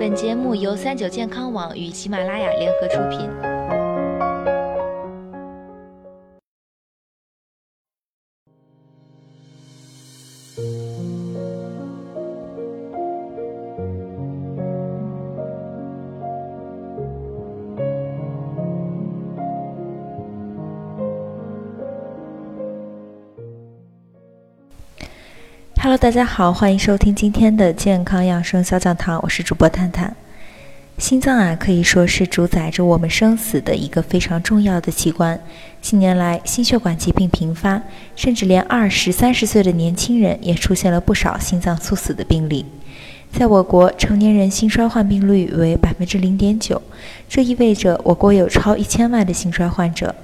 本节目由三九健康网与喜马拉雅联合出品。Hello，大家好，欢迎收听今天的健康养生小讲堂，我是主播探探。心脏啊，可以说是主宰着我们生死的一个非常重要的器官。近年来，心血管疾病频发，甚至连二十三十岁的年轻人也出现了不少心脏猝死的病例。在我国，成年人心衰患病率为百分之零点九，这意味着我国有超一千万的心衰患者。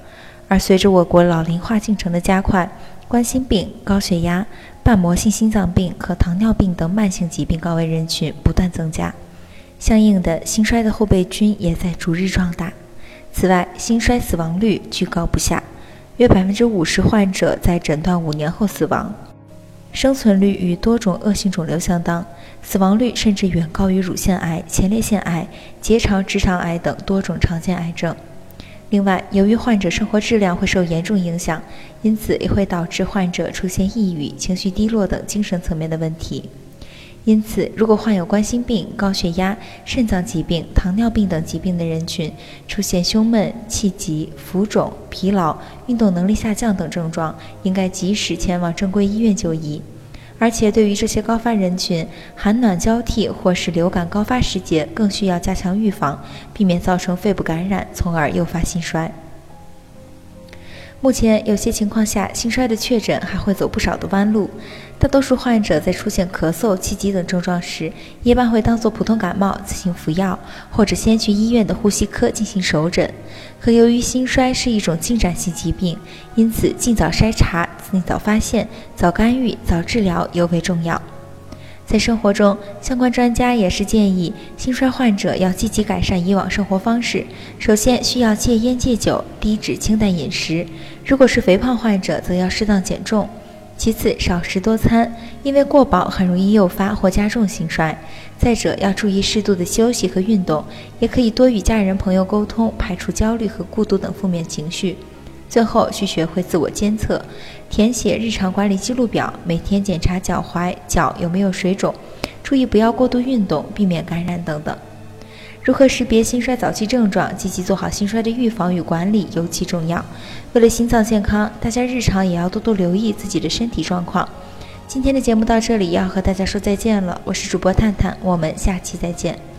而随着我国老龄化进程的加快，冠心病、高血压、瓣膜性心脏病和糖尿病等慢性疾病高危人群不断增加，相应的心衰的后备军也在逐日壮大。此外，心衰死亡率居高不下，约百分之五十患者在诊断五年后死亡，生存率与多种恶性肿瘤相当，死亡率甚至远高于乳腺癌、前列腺癌、结肠直肠癌等多种常见癌症。另外，由于患者生活质量会受严重影响，因此也会导致患者出现抑郁、情绪低落等精神层面的问题。因此，如果患有冠心病、高血压、肾脏疾病、糖尿病等疾病的人群出现胸闷、气急、浮肿、疲劳、运动能力下降等症状，应该及时前往正规医院就医。而且，对于这些高发人群，寒暖交替或是流感高发时节，更需要加强预防，避免造成肺部感染，从而诱发心衰。目前，有些情况下，心衰的确诊还会走不少的弯路。大多数患者在出现咳嗽、气急等症状时，一般会当作普通感冒自行服药，或者先去医院的呼吸科进行首诊。可由于心衰是一种进展性疾病，因此尽早筛查、尽早发现、早干预、早治疗尤为重要。在生活中，相关专家也是建议心衰患者要积极改善以往生活方式。首先需要戒烟戒酒，低脂清淡饮食；如果是肥胖患者，则要适当减重。其次，少食多餐，因为过饱很容易诱发或加重心衰。再者，要注意适度的休息和运动，也可以多与家人朋友沟通，排除焦虑和孤独等负面情绪。最后需学会自我监测，填写日常管理记录表，每天检查脚踝、脚有没有水肿，注意不要过度运动，避免感染等等。如何识别心衰早期症状，积极做好心衰的预防与管理尤其重要。为了心脏健康，大家日常也要多多留意自己的身体状况。今天的节目到这里，要和大家说再见了，我是主播探探，我们下期再见。